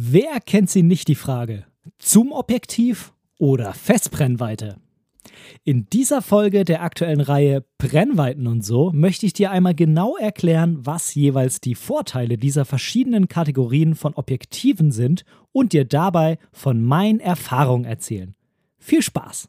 Wer kennt sie nicht die Frage? Zum Objektiv oder Festbrennweite? In dieser Folge der aktuellen Reihe Brennweiten und so möchte ich dir einmal genau erklären, was jeweils die Vorteile dieser verschiedenen Kategorien von Objektiven sind und dir dabei von meinen Erfahrungen erzählen. Viel Spaß!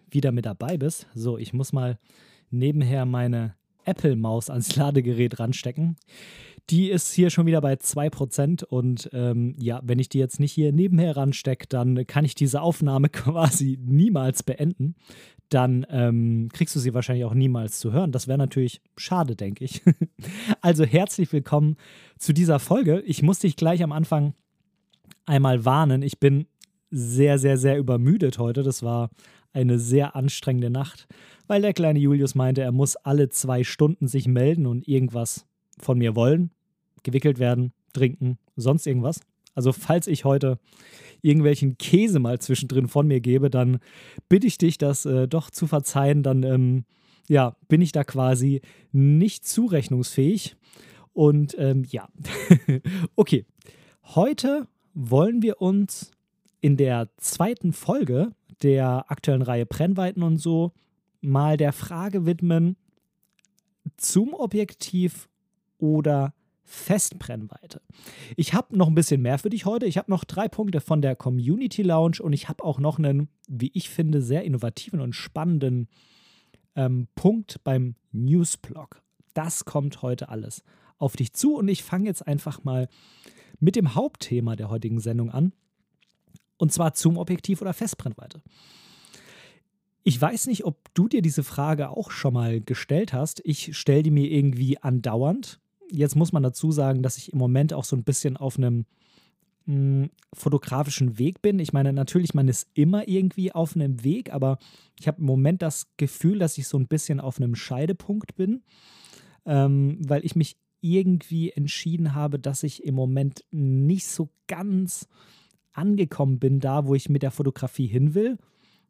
wieder mit dabei bist. So, ich muss mal nebenher meine Apple-Maus ans Ladegerät ranstecken. Die ist hier schon wieder bei 2% und ähm, ja, wenn ich die jetzt nicht hier nebenher ranstecke, dann kann ich diese Aufnahme quasi niemals beenden. Dann ähm, kriegst du sie wahrscheinlich auch niemals zu hören. Das wäre natürlich schade, denke ich. also herzlich willkommen zu dieser Folge. Ich muss dich gleich am Anfang einmal warnen. Ich bin sehr, sehr, sehr übermüdet heute. Das war eine sehr anstrengende Nacht, weil der kleine Julius meinte, er muss alle zwei Stunden sich melden und irgendwas von mir wollen. Gewickelt werden, trinken, sonst irgendwas. Also falls ich heute irgendwelchen Käse mal zwischendrin von mir gebe, dann bitte ich dich, das äh, doch zu verzeihen. Dann ähm, ja, bin ich da quasi nicht zurechnungsfähig. Und ähm, ja, okay. Heute wollen wir uns in der zweiten Folge der aktuellen Reihe Brennweiten und so mal der Frage widmen, zum Objektiv oder Festbrennweite. Ich habe noch ein bisschen mehr für dich heute. Ich habe noch drei Punkte von der Community Lounge und ich habe auch noch einen, wie ich finde, sehr innovativen und spannenden ähm, Punkt beim Newsblog. Das kommt heute alles auf dich zu und ich fange jetzt einfach mal mit dem Hauptthema der heutigen Sendung an. Und zwar zum Objektiv oder Festbrennweite. Ich weiß nicht, ob du dir diese Frage auch schon mal gestellt hast. Ich stelle die mir irgendwie andauernd. Jetzt muss man dazu sagen, dass ich im Moment auch so ein bisschen auf einem hm, fotografischen Weg bin. Ich meine, natürlich, man ist immer irgendwie auf einem Weg, aber ich habe im Moment das Gefühl, dass ich so ein bisschen auf einem Scheidepunkt bin, ähm, weil ich mich irgendwie entschieden habe, dass ich im Moment nicht so ganz angekommen bin, da wo ich mit der Fotografie hin will.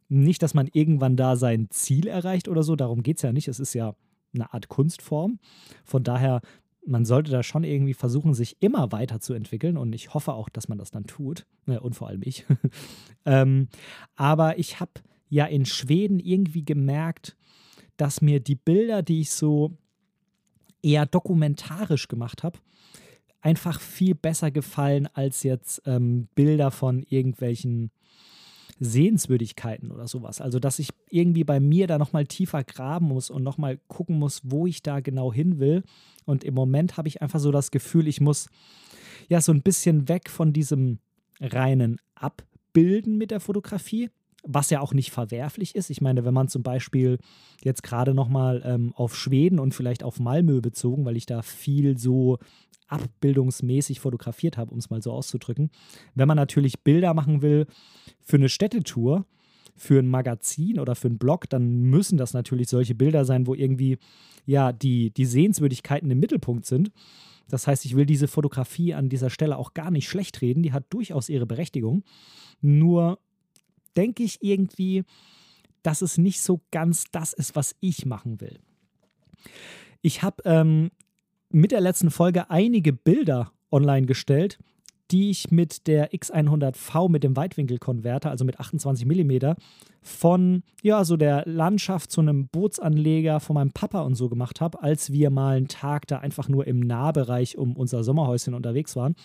Nicht, dass man irgendwann da sein Ziel erreicht oder so, darum geht es ja nicht. Es ist ja eine Art Kunstform. Von daher, man sollte da schon irgendwie versuchen, sich immer weiterzuentwickeln und ich hoffe auch, dass man das dann tut. Und vor allem ich. ähm, aber ich habe ja in Schweden irgendwie gemerkt, dass mir die Bilder, die ich so eher dokumentarisch gemacht habe, einfach viel besser gefallen als jetzt ähm, Bilder von irgendwelchen Sehenswürdigkeiten oder sowas. Also, dass ich irgendwie bei mir da nochmal tiefer graben muss und nochmal gucken muss, wo ich da genau hin will. Und im Moment habe ich einfach so das Gefühl, ich muss ja so ein bisschen weg von diesem reinen Abbilden mit der Fotografie, was ja auch nicht verwerflich ist. Ich meine, wenn man zum Beispiel jetzt gerade nochmal ähm, auf Schweden und vielleicht auf Malmö bezogen, weil ich da viel so abbildungsmäßig fotografiert habe, um es mal so auszudrücken. Wenn man natürlich Bilder machen will für eine Städtetour, für ein Magazin oder für einen Blog, dann müssen das natürlich solche Bilder sein, wo irgendwie ja die, die Sehenswürdigkeiten im Mittelpunkt sind. Das heißt, ich will diese Fotografie an dieser Stelle auch gar nicht schlecht reden, die hat durchaus ihre Berechtigung. Nur denke ich irgendwie, dass es nicht so ganz das ist, was ich machen will. Ich habe ähm, mit der letzten Folge einige Bilder online gestellt, die ich mit der X100V mit dem Weitwinkelkonverter, also mit 28 mm, von ja, so der Landschaft zu einem Bootsanleger von meinem Papa und so gemacht habe, als wir mal einen Tag da einfach nur im Nahbereich um unser Sommerhäuschen unterwegs waren.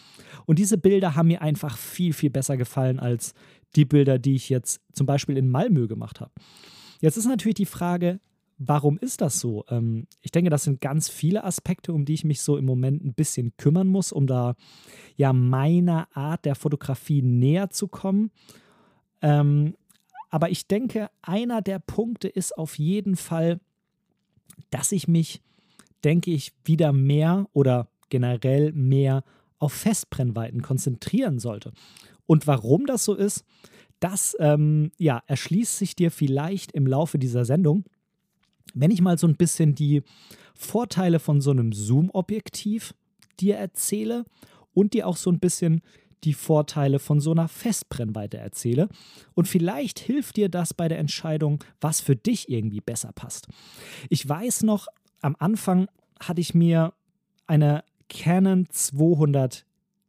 Und diese Bilder haben mir einfach viel, viel besser gefallen als die Bilder, die ich jetzt zum Beispiel in Malmö gemacht habe. Jetzt ist natürlich die Frage, Warum ist das so? Ähm, ich denke, das sind ganz viele Aspekte, um die ich mich so im Moment ein bisschen kümmern muss, um da ja meiner Art der Fotografie näher zu kommen. Ähm, aber ich denke, einer der Punkte ist auf jeden Fall, dass ich mich denke ich, wieder mehr oder generell mehr auf Festbrennweiten konzentrieren sollte. Und warum das so ist, das ähm, ja, erschließt sich dir vielleicht im Laufe dieser Sendung. Wenn ich mal so ein bisschen die Vorteile von so einem Zoom-Objektiv dir erzähle und dir auch so ein bisschen die Vorteile von so einer Festbrennweite erzähle. Und vielleicht hilft dir das bei der Entscheidung, was für dich irgendwie besser passt. Ich weiß noch, am Anfang hatte ich mir eine Canon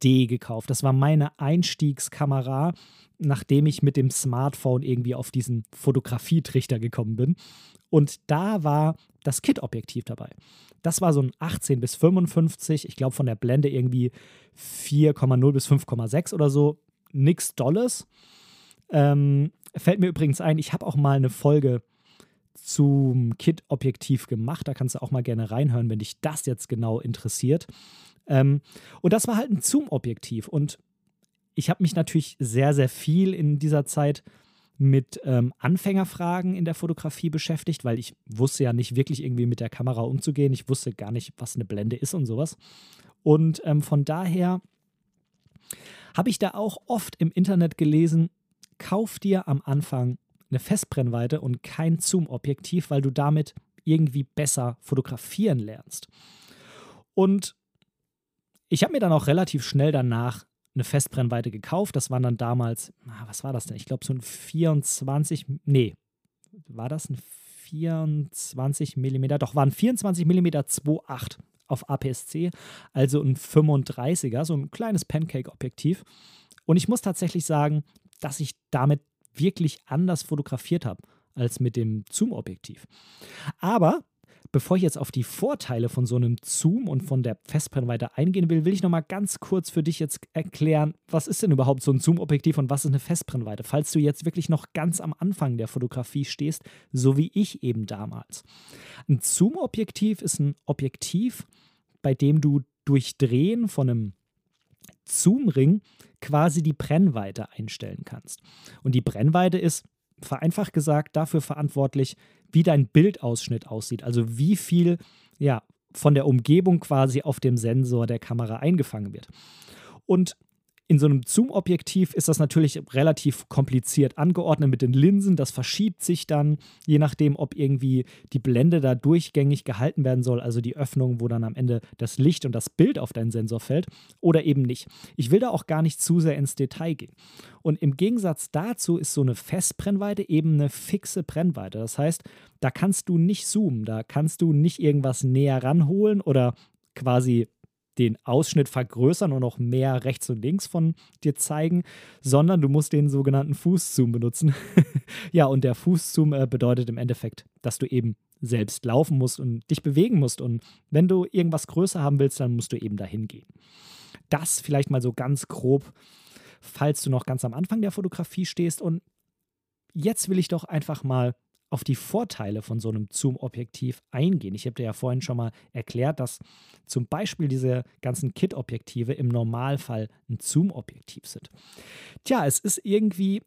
200D gekauft. Das war meine Einstiegskamera, nachdem ich mit dem Smartphone irgendwie auf diesen Fotografietrichter gekommen bin. Und da war das Kit-Objektiv dabei. Das war so ein 18 bis 55, ich glaube von der Blende irgendwie 4,0 bis 5,6 oder so. Nix Dolles. Ähm, fällt mir übrigens ein, ich habe auch mal eine Folge zum Kit-Objektiv gemacht. Da kannst du auch mal gerne reinhören, wenn dich das jetzt genau interessiert. Ähm, und das war halt ein Zoom-Objektiv. Und ich habe mich natürlich sehr, sehr viel in dieser Zeit mit ähm, Anfängerfragen in der Fotografie beschäftigt, weil ich wusste ja nicht wirklich irgendwie mit der Kamera umzugehen. Ich wusste gar nicht, was eine Blende ist und sowas. Und ähm, von daher habe ich da auch oft im Internet gelesen, kauf dir am Anfang eine Festbrennweite und kein Zoom-Objektiv, weil du damit irgendwie besser fotografieren lernst. Und ich habe mir dann auch relativ schnell danach eine Festbrennweite gekauft. Das waren dann damals, was war das denn? Ich glaube, so ein 24, nee, war das ein 24 mm? Doch, waren 24 mm 2.8 auf APS-C, also ein 35er, so ein kleines Pancake-Objektiv. Und ich muss tatsächlich sagen, dass ich damit wirklich anders fotografiert habe als mit dem Zoom-Objektiv. Aber Bevor ich jetzt auf die Vorteile von so einem Zoom und von der Festbrennweite eingehen will, will ich nochmal ganz kurz für dich jetzt erklären, was ist denn überhaupt so ein Zoom-Objektiv und was ist eine Festbrennweite, falls du jetzt wirklich noch ganz am Anfang der Fotografie stehst, so wie ich eben damals. Ein Zoom-Objektiv ist ein Objektiv, bei dem du durch Drehen von einem Zoom-Ring quasi die Brennweite einstellen kannst. Und die Brennweite ist vereinfacht gesagt dafür verantwortlich, wie dein Bildausschnitt aussieht. Also wie viel ja, von der Umgebung quasi auf dem Sensor der Kamera eingefangen wird. Und in so einem Zoom-Objektiv ist das natürlich relativ kompliziert angeordnet mit den Linsen. Das verschiebt sich dann, je nachdem, ob irgendwie die Blende da durchgängig gehalten werden soll, also die Öffnung, wo dann am Ende das Licht und das Bild auf deinen Sensor fällt, oder eben nicht. Ich will da auch gar nicht zu sehr ins Detail gehen. Und im Gegensatz dazu ist so eine Festbrennweite eben eine fixe Brennweite. Das heißt, da kannst du nicht zoomen, da kannst du nicht irgendwas näher ranholen oder quasi den Ausschnitt vergrößern und noch mehr rechts und links von dir zeigen, sondern du musst den sogenannten Fußzoom benutzen. ja, und der Fußzoom äh, bedeutet im Endeffekt, dass du eben selbst laufen musst und dich bewegen musst. Und wenn du irgendwas größer haben willst, dann musst du eben dahin gehen. Das vielleicht mal so ganz grob, falls du noch ganz am Anfang der Fotografie stehst. Und jetzt will ich doch einfach mal auf die Vorteile von so einem Zoom-Objektiv eingehen. Ich habe dir ja vorhin schon mal erklärt, dass zum Beispiel diese ganzen Kit-Objektive im Normalfall ein Zoom-Objektiv sind. Tja, es ist irgendwie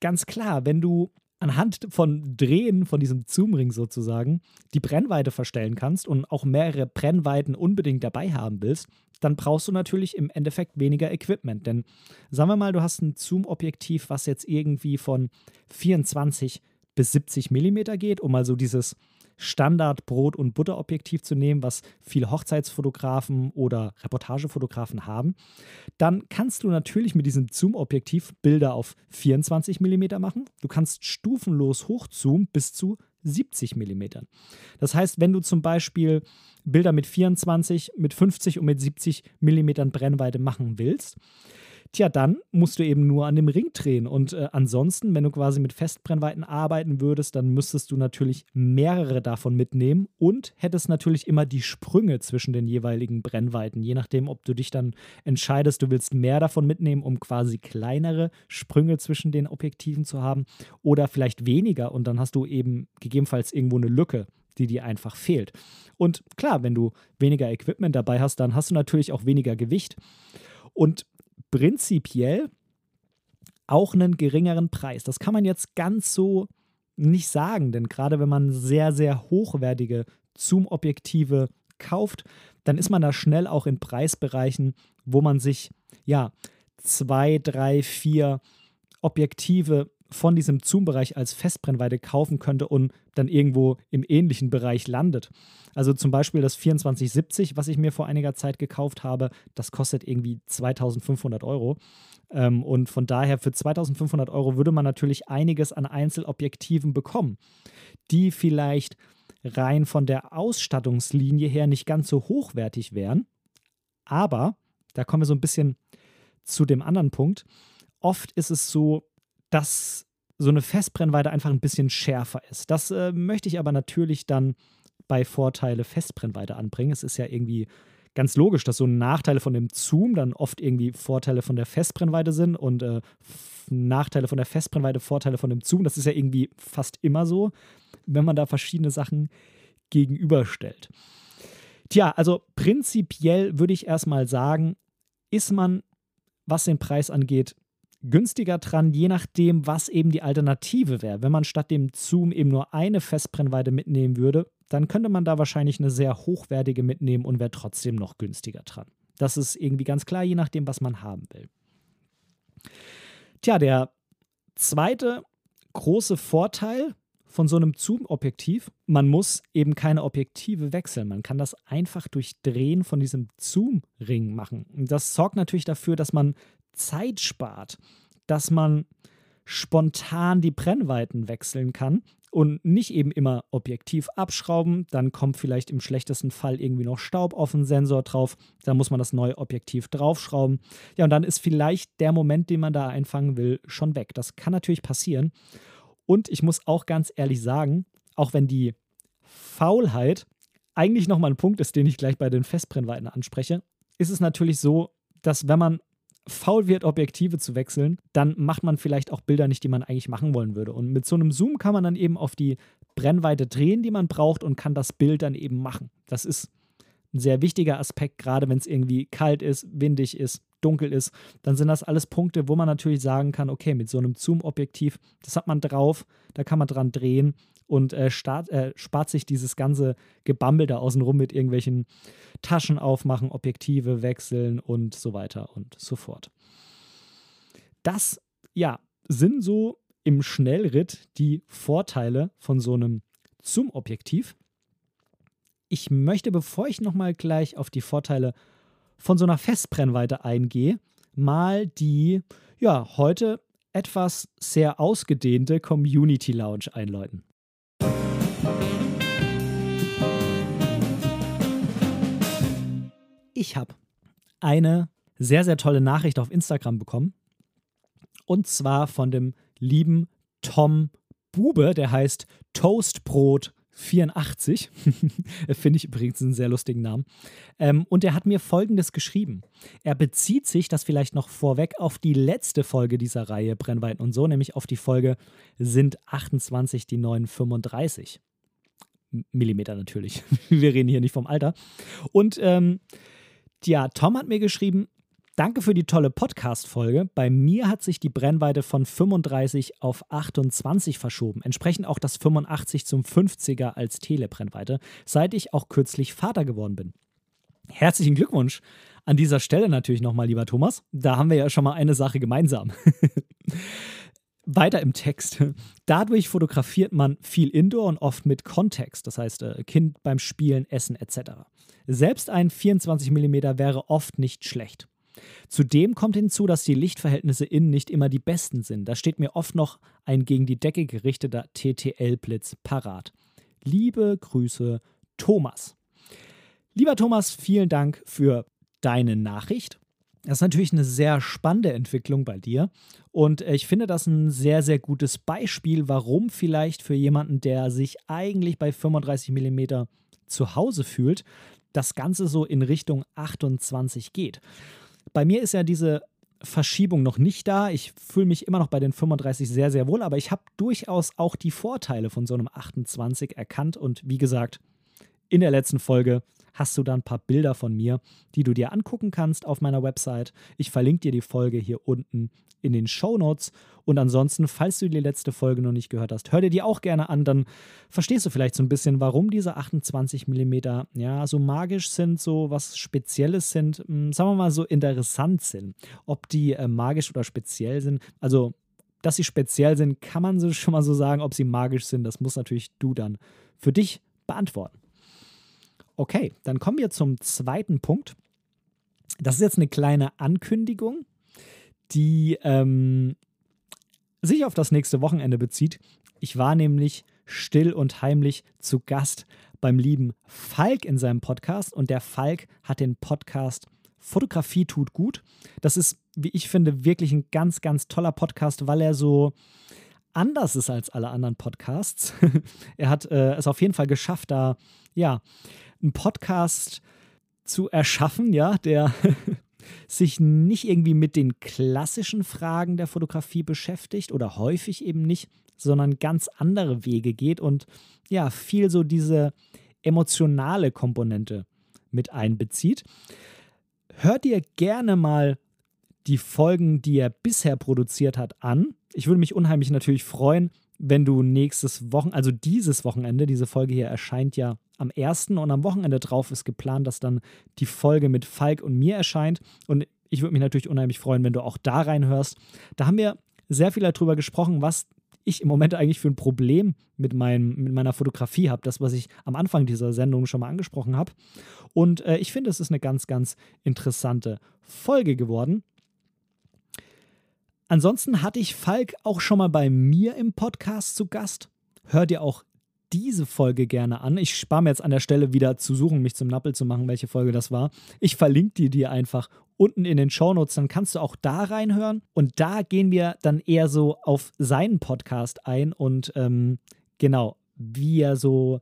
ganz klar, wenn du anhand von Drehen von diesem Zoom-Ring sozusagen die Brennweite verstellen kannst und auch mehrere Brennweiten unbedingt dabei haben willst, dann brauchst du natürlich im Endeffekt weniger Equipment. Denn sagen wir mal, du hast ein Zoom-Objektiv, was jetzt irgendwie von 24 bis 70 mm geht, um mal so dieses Standard Brot- und Butterobjektiv zu nehmen, was viele Hochzeitsfotografen oder Reportagefotografen haben, dann kannst du natürlich mit diesem Zoom-Objektiv Bilder auf 24 mm machen. Du kannst stufenlos hochzoomen bis zu 70 mm. Das heißt, wenn du zum Beispiel Bilder mit 24, mit 50 und mit 70 mm Brennweite machen willst, Tja, dann musst du eben nur an dem Ring drehen. Und äh, ansonsten, wenn du quasi mit Festbrennweiten arbeiten würdest, dann müsstest du natürlich mehrere davon mitnehmen und hättest natürlich immer die Sprünge zwischen den jeweiligen Brennweiten. Je nachdem, ob du dich dann entscheidest, du willst mehr davon mitnehmen, um quasi kleinere Sprünge zwischen den Objektiven zu haben oder vielleicht weniger. Und dann hast du eben gegebenenfalls irgendwo eine Lücke die dir einfach fehlt. Und klar, wenn du weniger Equipment dabei hast, dann hast du natürlich auch weniger Gewicht. Und prinzipiell auch einen geringeren Preis. Das kann man jetzt ganz so nicht sagen, denn gerade wenn man sehr, sehr hochwertige Zoom-Objektive kauft, dann ist man da schnell auch in Preisbereichen, wo man sich ja zwei, drei, vier Objektive von diesem Zoom-Bereich als Festbrennweite kaufen könnte und dann irgendwo im ähnlichen Bereich landet. Also zum Beispiel das 2470, was ich mir vor einiger Zeit gekauft habe, das kostet irgendwie 2500 Euro. Ähm, und von daher für 2500 Euro würde man natürlich einiges an Einzelobjektiven bekommen, die vielleicht rein von der Ausstattungslinie her nicht ganz so hochwertig wären. Aber, da kommen wir so ein bisschen zu dem anderen Punkt, oft ist es so, dass so eine Festbrennweite einfach ein bisschen schärfer ist. Das äh, möchte ich aber natürlich dann bei Vorteile Festbrennweite anbringen. Es ist ja irgendwie ganz logisch, dass so Nachteile von dem Zoom dann oft irgendwie Vorteile von der Festbrennweite sind und äh, Nachteile von der Festbrennweite Vorteile von dem Zoom. Das ist ja irgendwie fast immer so, wenn man da verschiedene Sachen gegenüberstellt. Tja, also prinzipiell würde ich erstmal sagen, ist man, was den Preis angeht, günstiger dran, je nachdem, was eben die Alternative wäre. Wenn man statt dem Zoom eben nur eine Festbrennweite mitnehmen würde, dann könnte man da wahrscheinlich eine sehr hochwertige mitnehmen und wäre trotzdem noch günstiger dran. Das ist irgendwie ganz klar, je nachdem, was man haben will. Tja, der zweite große Vorteil von so einem Zoom-Objektiv, man muss eben keine Objektive wechseln. Man kann das einfach durch Drehen von diesem Zoom-Ring machen. Und das sorgt natürlich dafür, dass man Zeit spart, dass man spontan die Brennweiten wechseln kann und nicht eben immer objektiv abschrauben. Dann kommt vielleicht im schlechtesten Fall irgendwie noch Staub auf den Sensor drauf. Da muss man das neue Objektiv draufschrauben. Ja, und dann ist vielleicht der Moment, den man da einfangen will, schon weg. Das kann natürlich passieren. Und ich muss auch ganz ehrlich sagen, auch wenn die Faulheit eigentlich nochmal ein Punkt ist, den ich gleich bei den Festbrennweiten anspreche, ist es natürlich so, dass wenn man faul wird, Objektive zu wechseln, dann macht man vielleicht auch Bilder nicht, die man eigentlich machen wollen würde. Und mit so einem Zoom kann man dann eben auf die Brennweite drehen, die man braucht und kann das Bild dann eben machen. Das ist ein sehr wichtiger Aspekt, gerade wenn es irgendwie kalt ist, windig ist, dunkel ist. Dann sind das alles Punkte, wo man natürlich sagen kann, okay, mit so einem Zoom-Objektiv, das hat man drauf, da kann man dran drehen und äh, start, äh, spart sich dieses ganze Gebammel da außenrum mit irgendwelchen Taschen aufmachen, Objektive wechseln und so weiter und so fort. Das, ja, sind so im Schnellritt die Vorteile von so einem Zoom-Objektiv. Ich möchte, bevor ich nochmal gleich auf die Vorteile von so einer Festbrennweite eingehe, mal die, ja, heute etwas sehr ausgedehnte Community Lounge einläuten. Ich habe eine sehr, sehr tolle Nachricht auf Instagram bekommen. Und zwar von dem lieben Tom Bube, der heißt Toastbrot 84. Finde ich übrigens einen sehr lustigen Namen. Ähm, und er hat mir Folgendes geschrieben. Er bezieht sich, das vielleicht noch vorweg, auf die letzte Folge dieser Reihe Brennweiten und so, nämlich auf die Folge sind 28 die neuen 35. Millimeter natürlich. Wir reden hier nicht vom Alter. Und ähm, ja, Tom hat mir geschrieben, Danke für die tolle Podcast-Folge. Bei mir hat sich die Brennweite von 35 auf 28 verschoben. Entsprechend auch das 85 zum 50er als Telebrennweite, seit ich auch kürzlich Vater geworden bin. Herzlichen Glückwunsch an dieser Stelle natürlich nochmal, lieber Thomas. Da haben wir ja schon mal eine Sache gemeinsam. Weiter im Text. Dadurch fotografiert man viel Indoor und oft mit Kontext, das heißt äh, Kind beim Spielen, Essen etc. Selbst ein 24 mm wäre oft nicht schlecht. Zudem kommt hinzu, dass die Lichtverhältnisse innen nicht immer die besten sind. Da steht mir oft noch ein gegen die Decke gerichteter TTL-Blitz parat. Liebe Grüße, Thomas. Lieber Thomas, vielen Dank für deine Nachricht. Das ist natürlich eine sehr spannende Entwicklung bei dir. Und ich finde das ein sehr, sehr gutes Beispiel, warum vielleicht für jemanden, der sich eigentlich bei 35 mm zu Hause fühlt, das Ganze so in Richtung 28 geht. Bei mir ist ja diese Verschiebung noch nicht da. Ich fühle mich immer noch bei den 35 sehr, sehr wohl, aber ich habe durchaus auch die Vorteile von so einem 28 erkannt und wie gesagt, in der letzten Folge hast du da ein paar Bilder von mir, die du dir angucken kannst auf meiner Website. Ich verlinke dir die Folge hier unten in den Show Notes. Und ansonsten, falls du die letzte Folge noch nicht gehört hast, hör dir die auch gerne an. Dann verstehst du vielleicht so ein bisschen, warum diese 28 mm ja so magisch sind, so was Spezielles sind, hm, sagen wir mal so interessant sind. Ob die äh, magisch oder speziell sind. Also, dass sie speziell sind, kann man so schon mal so sagen. Ob sie magisch sind, das muss natürlich du dann für dich beantworten. Okay, dann kommen wir zum zweiten Punkt. Das ist jetzt eine kleine Ankündigung die ähm, sich auf das nächste Wochenende bezieht. Ich war nämlich still und heimlich zu Gast beim lieben Falk in seinem Podcast und der Falk hat den Podcast Fotografie tut gut. Das ist, wie ich finde, wirklich ein ganz, ganz toller Podcast, weil er so anders ist als alle anderen Podcasts. er hat äh, es auf jeden Fall geschafft, da ja einen Podcast zu erschaffen, ja, der sich nicht irgendwie mit den klassischen Fragen der Fotografie beschäftigt oder häufig eben nicht, sondern ganz andere Wege geht und ja, viel so diese emotionale Komponente mit einbezieht. Hört ihr gerne mal die Folgen, die er bisher produziert hat, an. Ich würde mich unheimlich natürlich freuen, wenn du nächstes Wochenende, also dieses Wochenende, diese Folge hier erscheint ja am 1. und am Wochenende drauf ist geplant, dass dann die Folge mit Falk und mir erscheint. Und ich würde mich natürlich unheimlich freuen, wenn du auch da reinhörst. Da haben wir sehr viel darüber gesprochen, was ich im Moment eigentlich für ein Problem mit, meinem, mit meiner Fotografie habe. Das, was ich am Anfang dieser Sendung schon mal angesprochen habe. Und äh, ich finde, es ist eine ganz, ganz interessante Folge geworden. Ansonsten hatte ich Falk auch schon mal bei mir im Podcast zu Gast. Hört ihr auch diese Folge gerne an. Ich spare mir jetzt an der Stelle wieder zu suchen, mich zum Nappel zu machen, welche Folge das war. Ich verlinke die dir einfach unten in den Shownotes, dann kannst du auch da reinhören. Und da gehen wir dann eher so auf seinen Podcast ein und ähm, genau, wie er so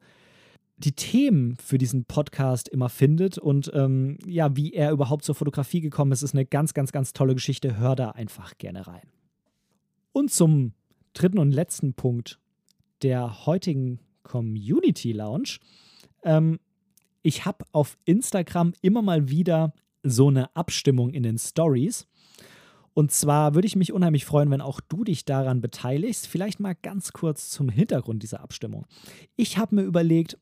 die Themen für diesen Podcast immer findet und ähm, ja, wie er überhaupt zur Fotografie gekommen ist, ist eine ganz, ganz, ganz tolle Geschichte. Hör da einfach gerne rein. Und zum dritten und letzten Punkt der heutigen Community Lounge. Ähm, ich habe auf Instagram immer mal wieder so eine Abstimmung in den Stories. Und zwar würde ich mich unheimlich freuen, wenn auch du dich daran beteiligst. Vielleicht mal ganz kurz zum Hintergrund dieser Abstimmung. Ich habe mir überlegt,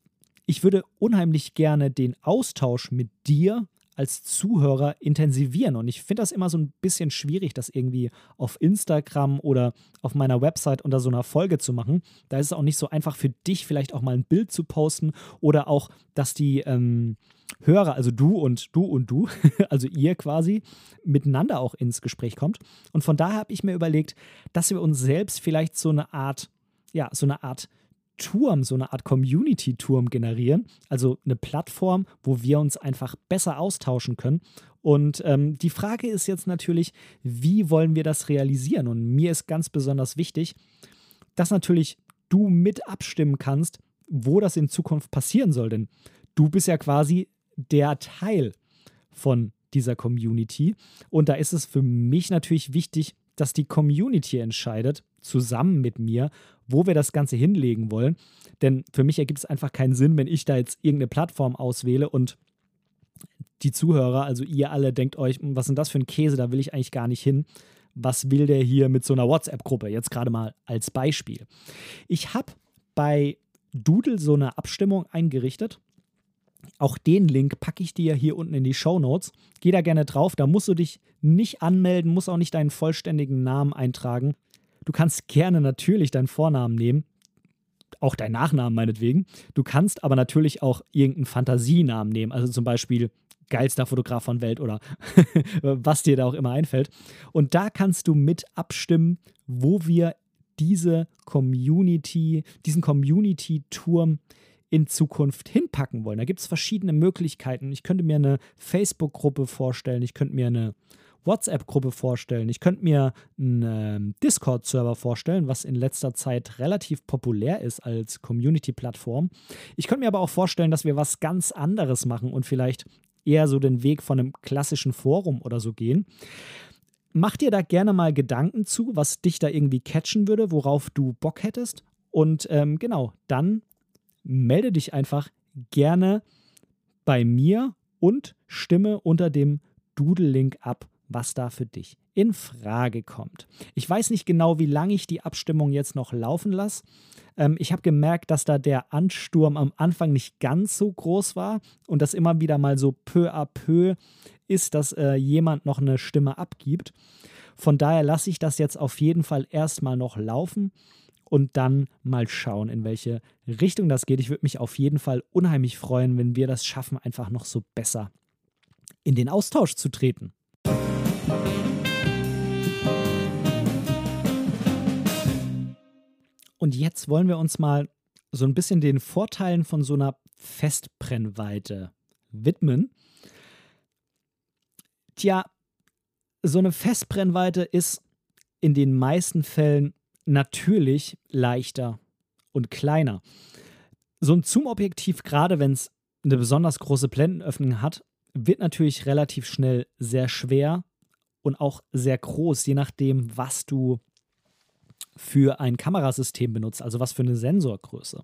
ich würde unheimlich gerne den Austausch mit dir als Zuhörer intensivieren. Und ich finde das immer so ein bisschen schwierig, das irgendwie auf Instagram oder auf meiner Website unter so einer Folge zu machen. Da ist es auch nicht so einfach für dich, vielleicht auch mal ein Bild zu posten oder auch, dass die ähm, Hörer, also du und du und du, also ihr quasi, miteinander auch ins Gespräch kommt. Und von daher habe ich mir überlegt, dass wir uns selbst vielleicht so eine Art, ja, so eine Art Turm, so eine Art Community-Turm generieren. Also eine Plattform, wo wir uns einfach besser austauschen können. Und ähm, die Frage ist jetzt natürlich, wie wollen wir das realisieren? Und mir ist ganz besonders wichtig, dass natürlich du mit abstimmen kannst, wo das in Zukunft passieren soll. Denn du bist ja quasi der Teil von dieser Community. Und da ist es für mich natürlich wichtig, dass die Community entscheidet, zusammen mit mir, wo wir das Ganze hinlegen wollen. Denn für mich ergibt es einfach keinen Sinn, wenn ich da jetzt irgendeine Plattform auswähle und die Zuhörer, also ihr alle, denkt euch, hm, was ist das für ein Käse, da will ich eigentlich gar nicht hin. Was will der hier mit so einer WhatsApp-Gruppe? Jetzt gerade mal als Beispiel. Ich habe bei Doodle so eine Abstimmung eingerichtet. Auch den Link packe ich dir hier unten in die Show Notes. Geh da gerne drauf. Da musst du dich nicht anmelden, musst auch nicht deinen vollständigen Namen eintragen. Du kannst gerne natürlich deinen Vornamen nehmen, auch deinen Nachnamen meinetwegen. Du kannst aber natürlich auch irgendeinen Fantasienamen nehmen, also zum Beispiel geilster Fotograf von Welt oder was dir da auch immer einfällt. Und da kannst du mit abstimmen, wo wir diese Community, diesen Community-Turm in Zukunft hinpacken wollen. Da gibt es verschiedene Möglichkeiten. Ich könnte mir eine Facebook-Gruppe vorstellen, ich könnte mir eine WhatsApp-Gruppe vorstellen. Ich könnte mir einen ähm, Discord-Server vorstellen, was in letzter Zeit relativ populär ist als Community-Plattform. Ich könnte mir aber auch vorstellen, dass wir was ganz anderes machen und vielleicht eher so den Weg von einem klassischen Forum oder so gehen. Mach dir da gerne mal Gedanken zu, was dich da irgendwie catchen würde, worauf du Bock hättest. Und ähm, genau, dann melde dich einfach gerne bei mir und stimme unter dem Doodle-Link ab, was da für dich in Frage kommt. Ich weiß nicht genau, wie lange ich die Abstimmung jetzt noch laufen lasse. Ähm, ich habe gemerkt, dass da der Ansturm am Anfang nicht ganz so groß war und das immer wieder mal so peu à peu ist, dass äh, jemand noch eine Stimme abgibt. Von daher lasse ich das jetzt auf jeden Fall erstmal noch laufen und dann mal schauen, in welche Richtung das geht. Ich würde mich auf jeden Fall unheimlich freuen, wenn wir das schaffen, einfach noch so besser in den Austausch zu treten. Und jetzt wollen wir uns mal so ein bisschen den Vorteilen von so einer Festbrennweite widmen. Tja, so eine Festbrennweite ist in den meisten Fällen natürlich leichter und kleiner. So ein Zoom-Objektiv, gerade wenn es eine besonders große Blendenöffnung hat, wird natürlich relativ schnell sehr schwer und auch sehr groß, je nachdem, was du für ein Kamerasystem benutzt, also was für eine Sensorgröße.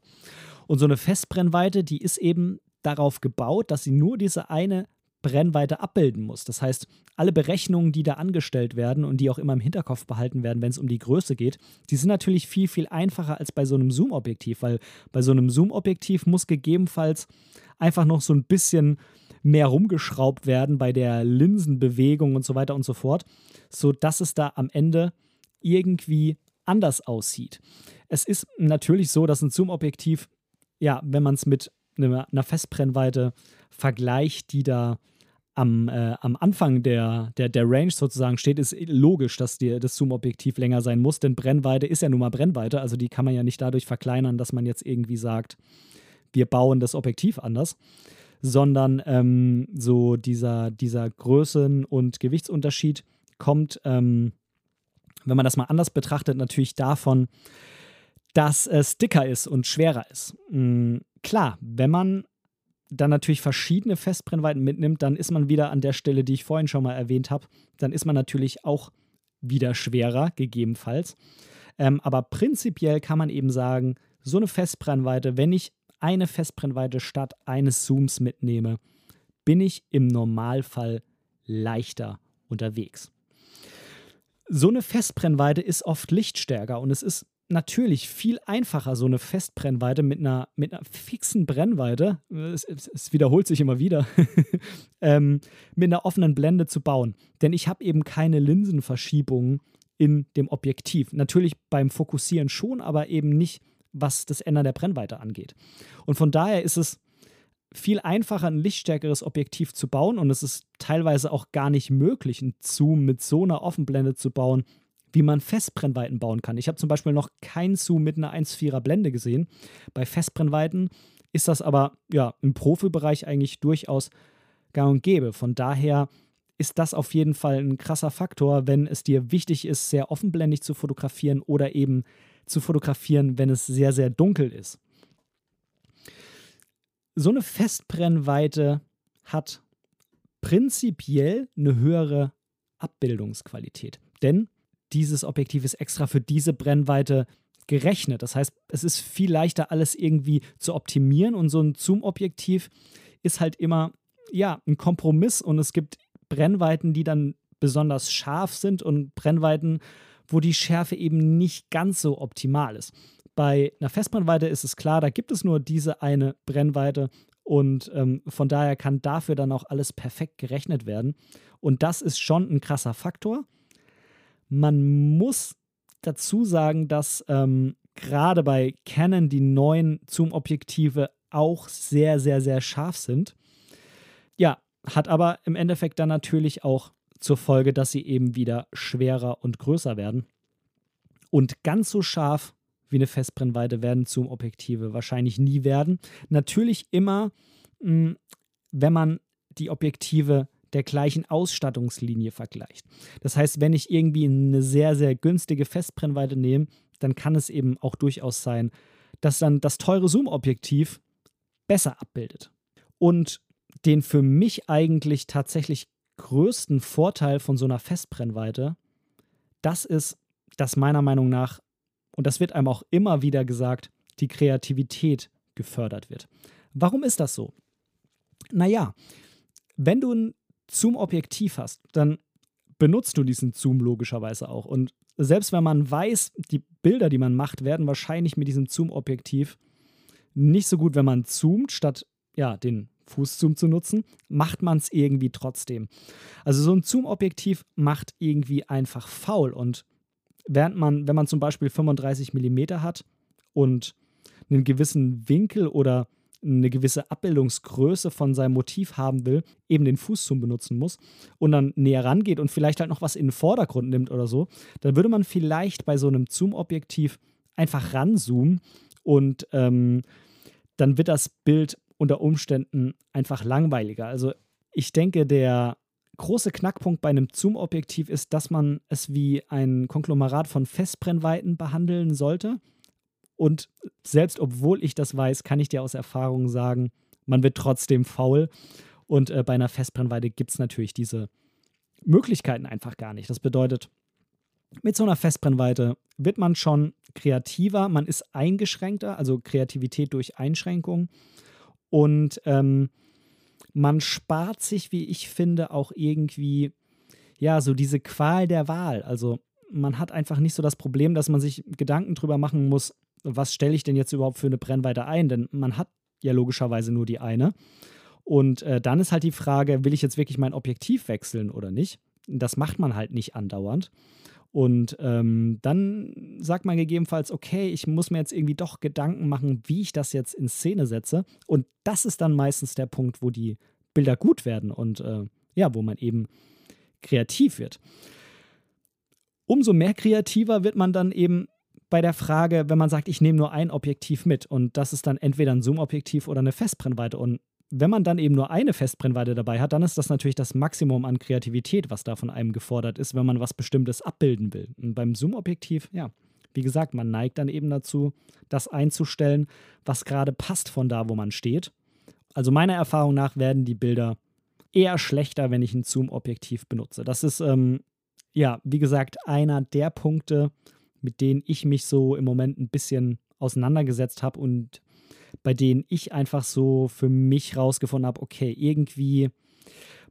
Und so eine Festbrennweite, die ist eben darauf gebaut, dass sie nur diese eine Brennweite abbilden muss. Das heißt, alle Berechnungen, die da angestellt werden und die auch immer im Hinterkopf behalten werden, wenn es um die Größe geht, die sind natürlich viel, viel einfacher als bei so einem Zoom-Objektiv, weil bei so einem Zoom-Objektiv muss gegebenenfalls einfach noch so ein bisschen mehr rumgeschraubt werden bei der Linsenbewegung und so weiter und so fort, sodass es da am Ende irgendwie anders aussieht. Es ist natürlich so, dass ein Zoom-Objektiv, ja, wenn man es mit einer Festbrennweite vergleicht, die da am, äh, am Anfang der, der, der Range sozusagen steht, ist logisch, dass die, das Zoom-Objektiv länger sein muss, denn Brennweite ist ja nun mal Brennweite, also die kann man ja nicht dadurch verkleinern, dass man jetzt irgendwie sagt, wir bauen das Objektiv anders, sondern ähm, so dieser, dieser Größen- und Gewichtsunterschied kommt, ähm, wenn man das mal anders betrachtet, natürlich davon, dass es dicker ist und schwerer ist. Mhm, klar, wenn man dann natürlich verschiedene Festbrennweiten mitnimmt, dann ist man wieder an der Stelle, die ich vorhin schon mal erwähnt habe, dann ist man natürlich auch wieder schwerer, gegebenenfalls. Ähm, aber prinzipiell kann man eben sagen, so eine Festbrennweite, wenn ich eine Festbrennweite statt eines Zooms mitnehme, bin ich im Normalfall leichter unterwegs. So eine Festbrennweite ist oft lichtstärker und es ist natürlich viel einfacher, so eine Festbrennweite mit einer, mit einer fixen Brennweite, es, es, es wiederholt sich immer wieder, ähm, mit einer offenen Blende zu bauen. Denn ich habe eben keine Linsenverschiebungen in dem Objektiv. Natürlich beim Fokussieren schon, aber eben nicht, was das Ändern der Brennweite angeht. Und von daher ist es viel einfacher, ein lichtstärkeres Objektiv zu bauen und es ist teilweise auch gar nicht möglich, einen Zoom mit so einer Offenblende zu bauen, wie man Festbrennweiten bauen kann. Ich habe zum Beispiel noch keinen Zoom mit einer 1,4er Blende gesehen. Bei Festbrennweiten ist das aber ja im Profibereich eigentlich durchaus gang und gäbe. Von daher ist das auf jeden Fall ein krasser Faktor, wenn es dir wichtig ist, sehr offenblendig zu fotografieren oder eben zu fotografieren, wenn es sehr, sehr dunkel ist. So eine Festbrennweite hat prinzipiell eine höhere Abbildungsqualität. Denn dieses Objektiv ist extra für diese Brennweite gerechnet. Das heißt, es ist viel leichter, alles irgendwie zu optimieren und so ein Zoom-Objektiv ist halt immer ja ein Kompromiss und es gibt Brennweiten, die dann besonders scharf sind und Brennweiten, wo die Schärfe eben nicht ganz so optimal ist. Bei einer Festbrennweite ist es klar, da gibt es nur diese eine Brennweite und ähm, von daher kann dafür dann auch alles perfekt gerechnet werden. Und das ist schon ein krasser Faktor. Man muss dazu sagen, dass ähm, gerade bei Canon die neuen Zoom-Objektive auch sehr, sehr, sehr scharf sind. Ja, hat aber im Endeffekt dann natürlich auch zur Folge, dass sie eben wieder schwerer und größer werden. Und ganz so scharf wie eine Festbrennweite werden Zoom-Objektive wahrscheinlich nie werden. Natürlich immer, mh, hm, wenn man die Objektive der gleichen Ausstattungslinie vergleicht. Das heißt, wenn ich irgendwie eine sehr, sehr günstige Festbrennweite nehme, dann kann es eben auch durchaus sein, dass dann das teure Zoom-Objektiv besser abbildet. Und den für mich eigentlich tatsächlich größten Vorteil von so einer Festbrennweite, das ist, dass meiner Meinung nach, und das wird einem auch immer wieder gesagt, die Kreativität gefördert wird. Warum ist das so? Naja, wenn du ein Zoom-Objektiv hast, dann benutzt du diesen Zoom logischerweise auch. Und selbst wenn man weiß, die Bilder, die man macht, werden wahrscheinlich mit diesem Zoom-Objektiv nicht so gut, wenn man zoomt, statt ja, den Fußzoom zu nutzen, macht man es irgendwie trotzdem. Also so ein Zoom-Objektiv macht irgendwie einfach faul. Und während man, wenn man zum Beispiel 35 mm hat und einen gewissen Winkel oder eine gewisse Abbildungsgröße von seinem Motiv haben will, eben den Fußzoom benutzen muss und dann näher rangeht und vielleicht halt noch was in den Vordergrund nimmt oder so, dann würde man vielleicht bei so einem Zoom-Objektiv einfach ranzoomen und ähm, dann wird das Bild unter Umständen einfach langweiliger. Also ich denke, der große Knackpunkt bei einem Zoom-Objektiv ist, dass man es wie ein Konglomerat von Festbrennweiten behandeln sollte. Und selbst obwohl ich das weiß, kann ich dir aus Erfahrung sagen, man wird trotzdem faul. Und äh, bei einer Festbrennweite gibt es natürlich diese Möglichkeiten einfach gar nicht. Das bedeutet, mit so einer Festbrennweite wird man schon kreativer, man ist eingeschränkter, also Kreativität durch Einschränkung. Und ähm, man spart sich, wie ich finde, auch irgendwie, ja, so diese Qual der Wahl. Also man hat einfach nicht so das Problem, dass man sich Gedanken drüber machen muss, was stelle ich denn jetzt überhaupt für eine Brennweite ein? Denn man hat ja logischerweise nur die eine. Und äh, dann ist halt die Frage, will ich jetzt wirklich mein Objektiv wechseln oder nicht? Das macht man halt nicht andauernd. Und ähm, dann sagt man gegebenenfalls, okay, ich muss mir jetzt irgendwie doch Gedanken machen, wie ich das jetzt in Szene setze. Und das ist dann meistens der Punkt, wo die Bilder gut werden und äh, ja, wo man eben kreativ wird. Umso mehr kreativer wird man dann eben bei der Frage, wenn man sagt, ich nehme nur ein Objektiv mit und das ist dann entweder ein Zoom-Objektiv oder eine Festbrennweite. Und wenn man dann eben nur eine Festbrennweite dabei hat, dann ist das natürlich das Maximum an Kreativität, was da von einem gefordert ist, wenn man was Bestimmtes abbilden will. Und beim Zoom-Objektiv, ja, wie gesagt, man neigt dann eben dazu, das einzustellen, was gerade passt von da, wo man steht. Also meiner Erfahrung nach werden die Bilder eher schlechter, wenn ich ein Zoom-Objektiv benutze. Das ist, ähm, ja, wie gesagt, einer der Punkte, mit denen ich mich so im Moment ein bisschen auseinandergesetzt habe und bei denen ich einfach so für mich rausgefunden habe, okay, irgendwie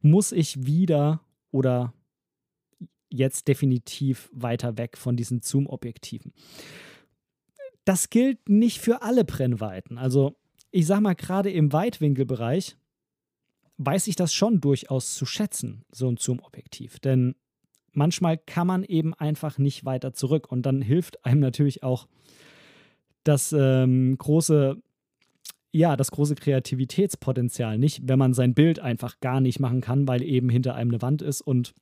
muss ich wieder oder jetzt definitiv weiter weg von diesen Zoom-Objektiven. Das gilt nicht für alle Brennweiten. Also ich sag mal, gerade im Weitwinkelbereich weiß ich das schon durchaus zu schätzen, so ein Zoom-Objektiv. Denn manchmal kann man eben einfach nicht weiter zurück. Und dann hilft einem natürlich auch das ähm, große ja, das große Kreativitätspotenzial nicht, wenn man sein Bild einfach gar nicht machen kann, weil eben hinter einem eine Wand ist. Und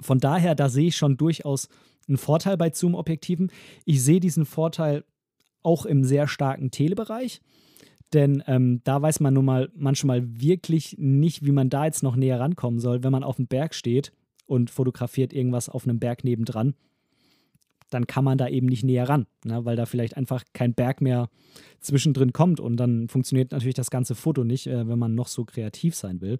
von daher, da sehe ich schon durchaus einen Vorteil bei Zoom-Objektiven. Ich sehe diesen Vorteil auch im sehr starken Telebereich, denn ähm, da weiß man nun mal manchmal wirklich nicht, wie man da jetzt noch näher rankommen soll, wenn man auf dem Berg steht und fotografiert irgendwas auf einem Berg nebendran dann kann man da eben nicht näher ran, ne, weil da vielleicht einfach kein Berg mehr zwischendrin kommt und dann funktioniert natürlich das ganze Foto nicht, äh, wenn man noch so kreativ sein will.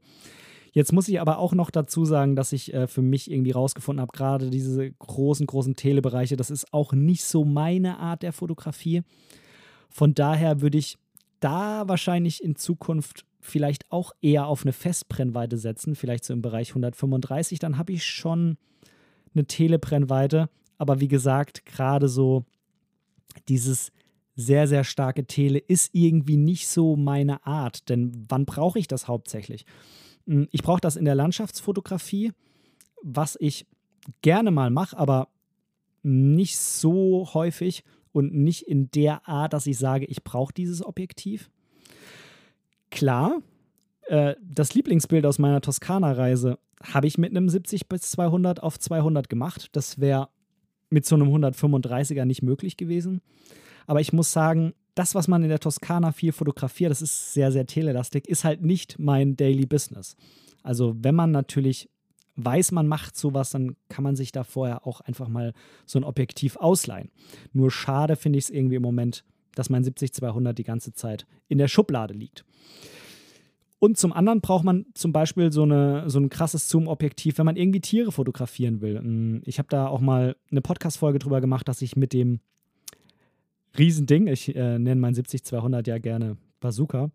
Jetzt muss ich aber auch noch dazu sagen, dass ich äh, für mich irgendwie rausgefunden habe, gerade diese großen, großen Telebereiche, das ist auch nicht so meine Art der Fotografie. Von daher würde ich da wahrscheinlich in Zukunft vielleicht auch eher auf eine Festbrennweite setzen, vielleicht so im Bereich 135. Dann habe ich schon eine Telebrennweite, aber wie gesagt, gerade so dieses sehr, sehr starke Tele ist irgendwie nicht so meine Art. Denn wann brauche ich das hauptsächlich? Hm, ich brauche das in der Landschaftsfotografie, was ich gerne mal mache, aber nicht so häufig und nicht in der Art, dass ich sage, ich brauche dieses Objektiv. Klar, äh, das Lieblingsbild aus meiner Toskana-Reise habe ich mit einem 70 bis 200 auf 200 gemacht. Das wäre mit so einem 135er nicht möglich gewesen. Aber ich muss sagen, das, was man in der Toskana viel fotografiert, das ist sehr, sehr telelastig, ist halt nicht mein Daily Business. Also wenn man natürlich weiß, man macht sowas, dann kann man sich da vorher auch einfach mal so ein Objektiv ausleihen. Nur schade finde ich es irgendwie im Moment, dass mein 70-200 die ganze Zeit in der Schublade liegt. Und zum anderen braucht man zum Beispiel so, eine, so ein krasses Zoom-Objektiv, wenn man irgendwie Tiere fotografieren will. Mm, ich habe da auch mal eine Podcast-Folge drüber gemacht, dass ich mit dem Riesending, ich äh, nenne mein 70-200 ja gerne Bazooka,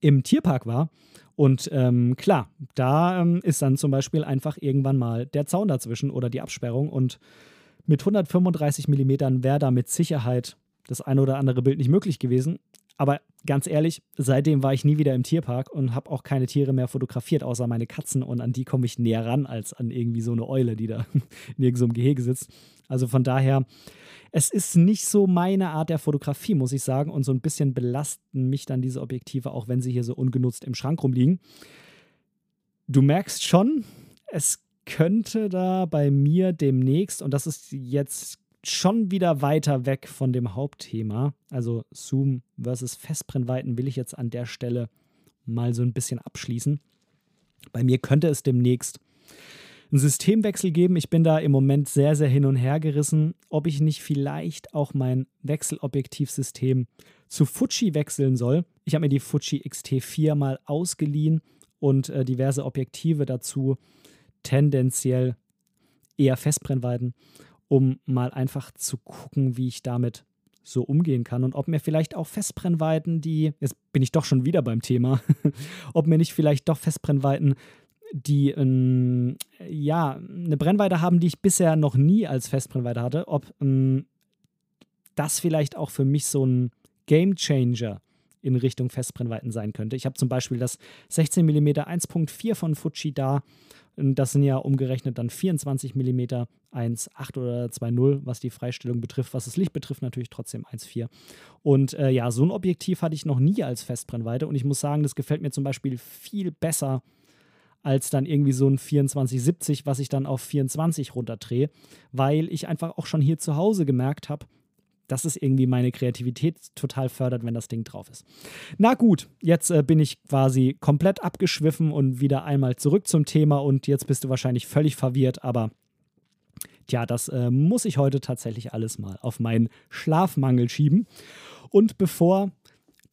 im Tierpark war. Und ähm, klar, da ähm, ist dann zum Beispiel einfach irgendwann mal der Zaun dazwischen oder die Absperrung. Und mit 135 Millimetern wäre da mit Sicherheit das eine oder andere Bild nicht möglich gewesen. Aber ganz ehrlich, seitdem war ich nie wieder im Tierpark und habe auch keine Tiere mehr fotografiert, außer meine Katzen. Und an die komme ich näher ran als an irgendwie so eine Eule, die da in irgendeinem Gehege sitzt. Also von daher, es ist nicht so meine Art der Fotografie, muss ich sagen. Und so ein bisschen belasten mich dann diese Objektive, auch wenn sie hier so ungenutzt im Schrank rumliegen. Du merkst schon, es könnte da bei mir demnächst, und das ist jetzt schon wieder weiter weg von dem Hauptthema. Also Zoom versus Festbrennweiten will ich jetzt an der Stelle mal so ein bisschen abschließen. Bei mir könnte es demnächst einen Systemwechsel geben. Ich bin da im Moment sehr, sehr hin und her gerissen, ob ich nicht vielleicht auch mein Wechselobjektivsystem zu Fuji wechseln soll. Ich habe mir die Fuji X-T4 mal ausgeliehen und äh, diverse Objektive dazu, tendenziell eher Festbrennweiten um mal einfach zu gucken, wie ich damit so umgehen kann und ob mir vielleicht auch Festbrennweiten, die, jetzt bin ich doch schon wieder beim Thema, ob mir nicht vielleicht doch Festbrennweiten, die ähm, ja eine Brennweite haben, die ich bisher noch nie als Festbrennweite hatte, ob ähm, das vielleicht auch für mich so ein Game Changer in Richtung Festbrennweiten sein könnte. Ich habe zum Beispiel das 16 mm 1.4 von Fuji da das sind ja umgerechnet dann 24 mm 1,8 oder 2,0, was die Freistellung betrifft. Was das Licht betrifft, natürlich trotzdem 1,4. Und äh, ja, so ein Objektiv hatte ich noch nie als Festbrennweite. Und ich muss sagen, das gefällt mir zum Beispiel viel besser als dann irgendwie so ein 2470, was ich dann auf 24 runterdrehe, weil ich einfach auch schon hier zu Hause gemerkt habe, dass es irgendwie meine Kreativität total fördert, wenn das Ding drauf ist. Na gut, jetzt äh, bin ich quasi komplett abgeschwiffen und wieder einmal zurück zum Thema und jetzt bist du wahrscheinlich völlig verwirrt, aber tja, das äh, muss ich heute tatsächlich alles mal auf meinen Schlafmangel schieben. Und bevor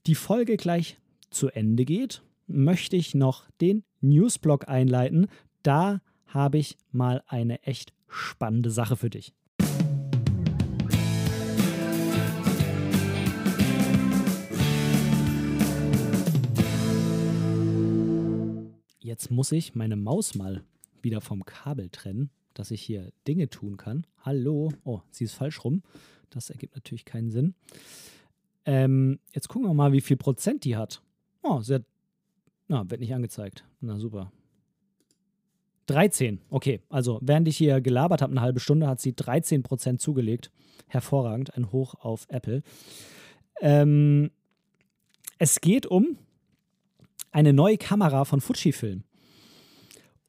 die Folge gleich zu Ende geht, möchte ich noch den Newsblog einleiten. Da habe ich mal eine echt spannende Sache für dich. Jetzt muss ich meine Maus mal wieder vom Kabel trennen, dass ich hier Dinge tun kann. Hallo. Oh, sie ist falsch rum. Das ergibt natürlich keinen Sinn. Ähm, jetzt gucken wir mal, wie viel Prozent die hat. Oh, sie hat. Na, wird nicht angezeigt. Na super. 13. Okay, also während ich hier gelabert habe, eine halbe Stunde, hat sie 13% zugelegt. Hervorragend. Ein Hoch auf Apple. Ähm, es geht um eine neue Kamera von Fujifilm.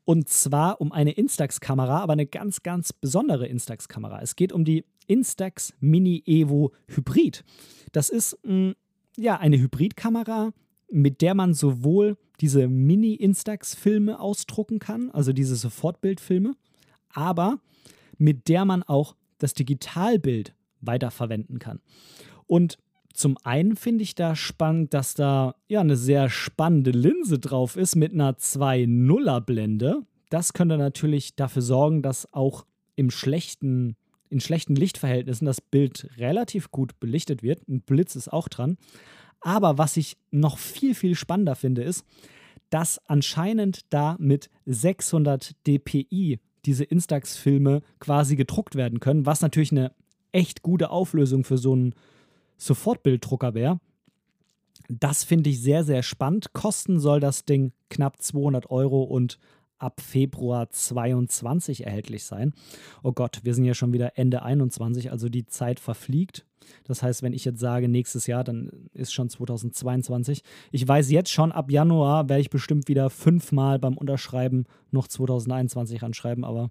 Und zwar um eine Instax-Kamera, aber eine ganz, ganz besondere Instax-Kamera. Es geht um die Instax Mini Evo Hybrid. Das ist mh, mm, ja eine Hybridkamera, mit der man sowohl diese Mini-Instax-Filme ausdrucken kann, also diese Sofortbildfilme, aber mit der man auch das Digitalbild weiterverwenden kann. Und zum einen finde ich da spannend, dass da ja eine sehr spannende Linse drauf ist mit einer 2.0er Blende. Das könnte natürlich dafür sorgen, dass auch im schlechten, in schlechten Lichtverhältnissen das Bild relativ gut belichtet wird. Ein Blitz ist auch dran. Aber was ich noch viel, viel spannender finde, ist, dass anscheinend da mit 600 dpi diese Instax-Filme quasi gedruckt werden können, was natürlich eine echt gute Auflösung für so einen Sofortbilddrucker wäre. Das finde ich sehr, sehr spannend. Kosten soll das Ding knapp 200 Euro und ab Februar 22 erhältlich sein. Oh Gott, wir sind ja schon wieder Ende 21, also die Zeit verfliegt. Das heißt, wenn ich jetzt sage nächstes Jahr, dann ist schon 2022. Ich weiß jetzt schon, ab Januar werde ich bestimmt wieder fünfmal beim Unterschreiben noch 2021 anschreiben, aber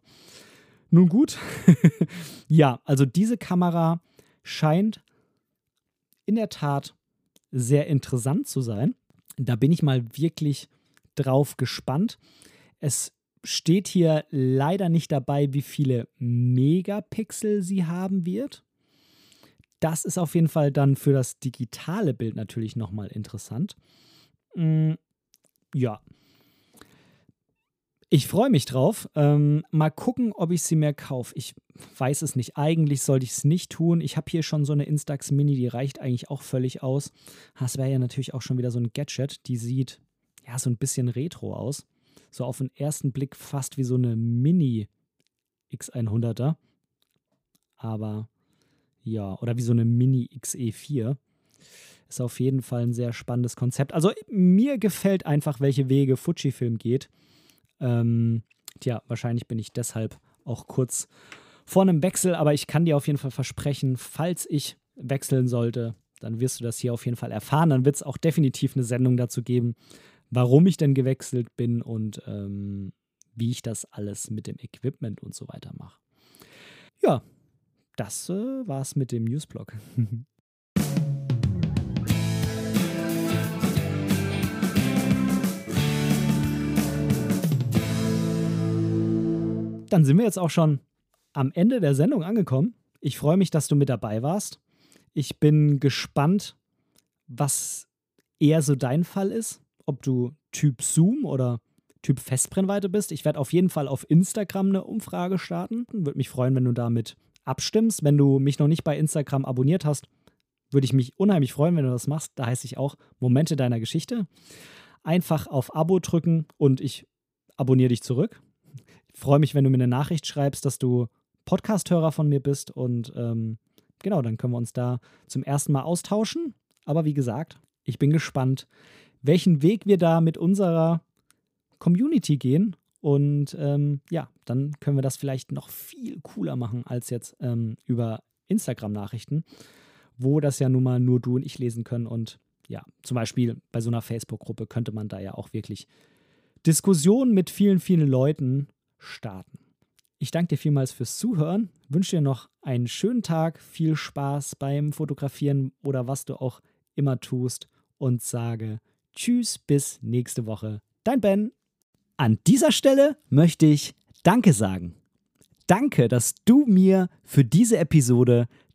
nun gut. ja, also diese Kamera scheint in der Tat sehr interessant zu sein. Da bin ich mal wirklich drauf gespannt. Es steht hier leider nicht dabei, wie viele Megapixel sie haben wird. Das ist auf jeden Fall dann für das digitale Bild natürlich nochmal interessant. Mm, ja. Ich freue mich drauf. Ähm, mal gucken, ob ich sie mir kaufe. Ich weiß es nicht. Eigentlich sollte ich es nicht tun. Ich habe hier schon so eine Instax Mini, die reicht eigentlich auch völlig aus. Das wäre ja natürlich auch schon wieder so ein Gadget. Die sieht ja so ein bisschen retro aus. So auf den ersten Blick fast wie so eine Mini X100er. Aber ja, oder wie so eine Mini XE4. Ist auf jeden Fall ein sehr spannendes Konzept. Also mir gefällt einfach, welche Wege Fujifilm geht. Ähm, tja, wahrscheinlich bin ich deshalb auch kurz vor einem Wechsel, aber ich kann dir auf jeden Fall versprechen, falls ich wechseln sollte, dann wirst du das hier auf jeden Fall erfahren. Dann wird es auch definitiv eine Sendung dazu geben, warum ich denn gewechselt bin und ähm, wie ich das alles mit dem Equipment und so weiter mache. Ja, das äh, war's mit dem Newsblog. dann sind wir jetzt auch schon am Ende der Sendung angekommen. Ich freue mich, dass du mit dabei warst. Ich bin gespannt, was eher so dein Fall ist. Ob du Typ Zoom oder Typ Festbrennweite bist. Ich werde auf jeden Fall auf Instagram eine Umfrage starten. Würde mich freuen, wenn du damit abstimmst. Wenn du mich noch nicht bei Instagram abonniert hast, würde ich mich unheimlich freuen, wenn du das machst. Da heiße ich auch Momente deiner Geschichte. Einfach auf Abo drücken und ich abonniere dich zurück freue mich, wenn du mir eine Nachricht schreibst, dass du Podcast-Hörer von mir bist und ähm, genau, dann können wir uns da zum ersten Mal austauschen. Aber wie gesagt, ich bin gespannt, welchen Weg wir da mit unserer Community gehen. Und ähm, ja, dann können wir das vielleicht noch viel cooler machen als jetzt ähm, über Instagram-Nachrichten, wo das ja nun mal nur du und ich lesen können. Und ja, zum Beispiel bei so einer Facebook-Gruppe könnte man da ja auch wirklich Diskussionen mit vielen, vielen Leuten starten. Ich danke dir vielmals fürs Zuhören, wünsche dir noch einen schönen Tag, viel Spaß beim Fotografieren oder was du auch immer tust und sage Tschüss bis nächste Woche. Dein Ben. An dieser Stelle möchte ich Danke sagen. Danke, dass du mir für diese Episode